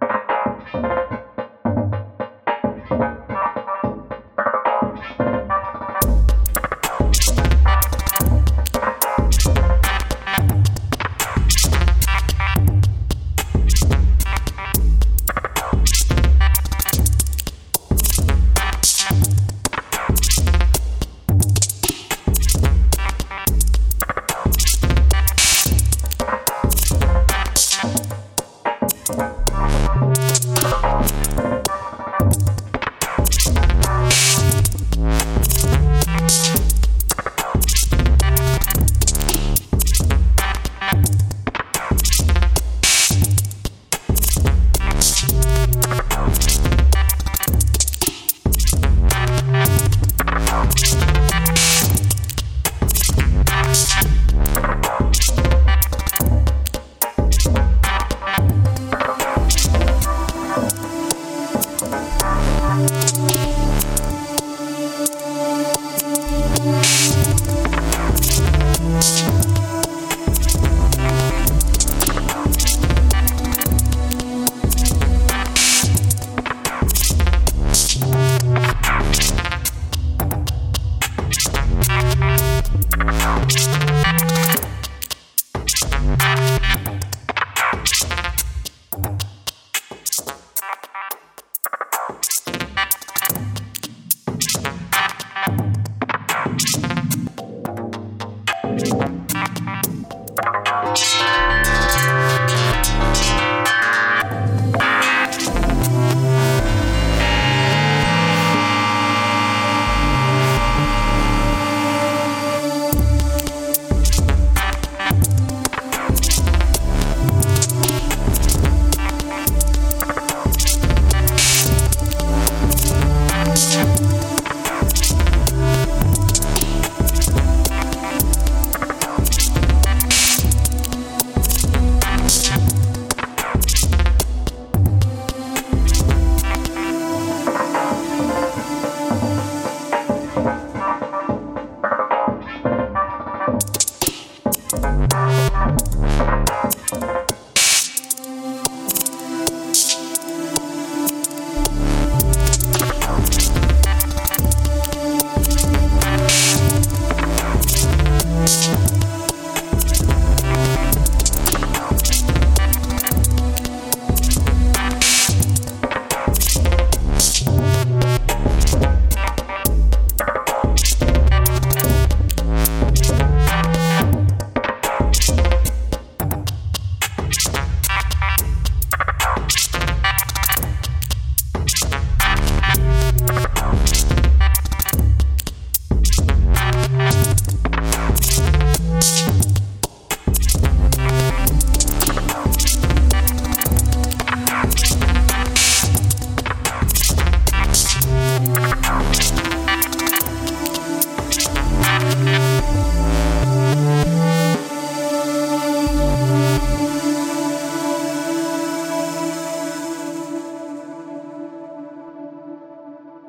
Bye. Bye. Bye.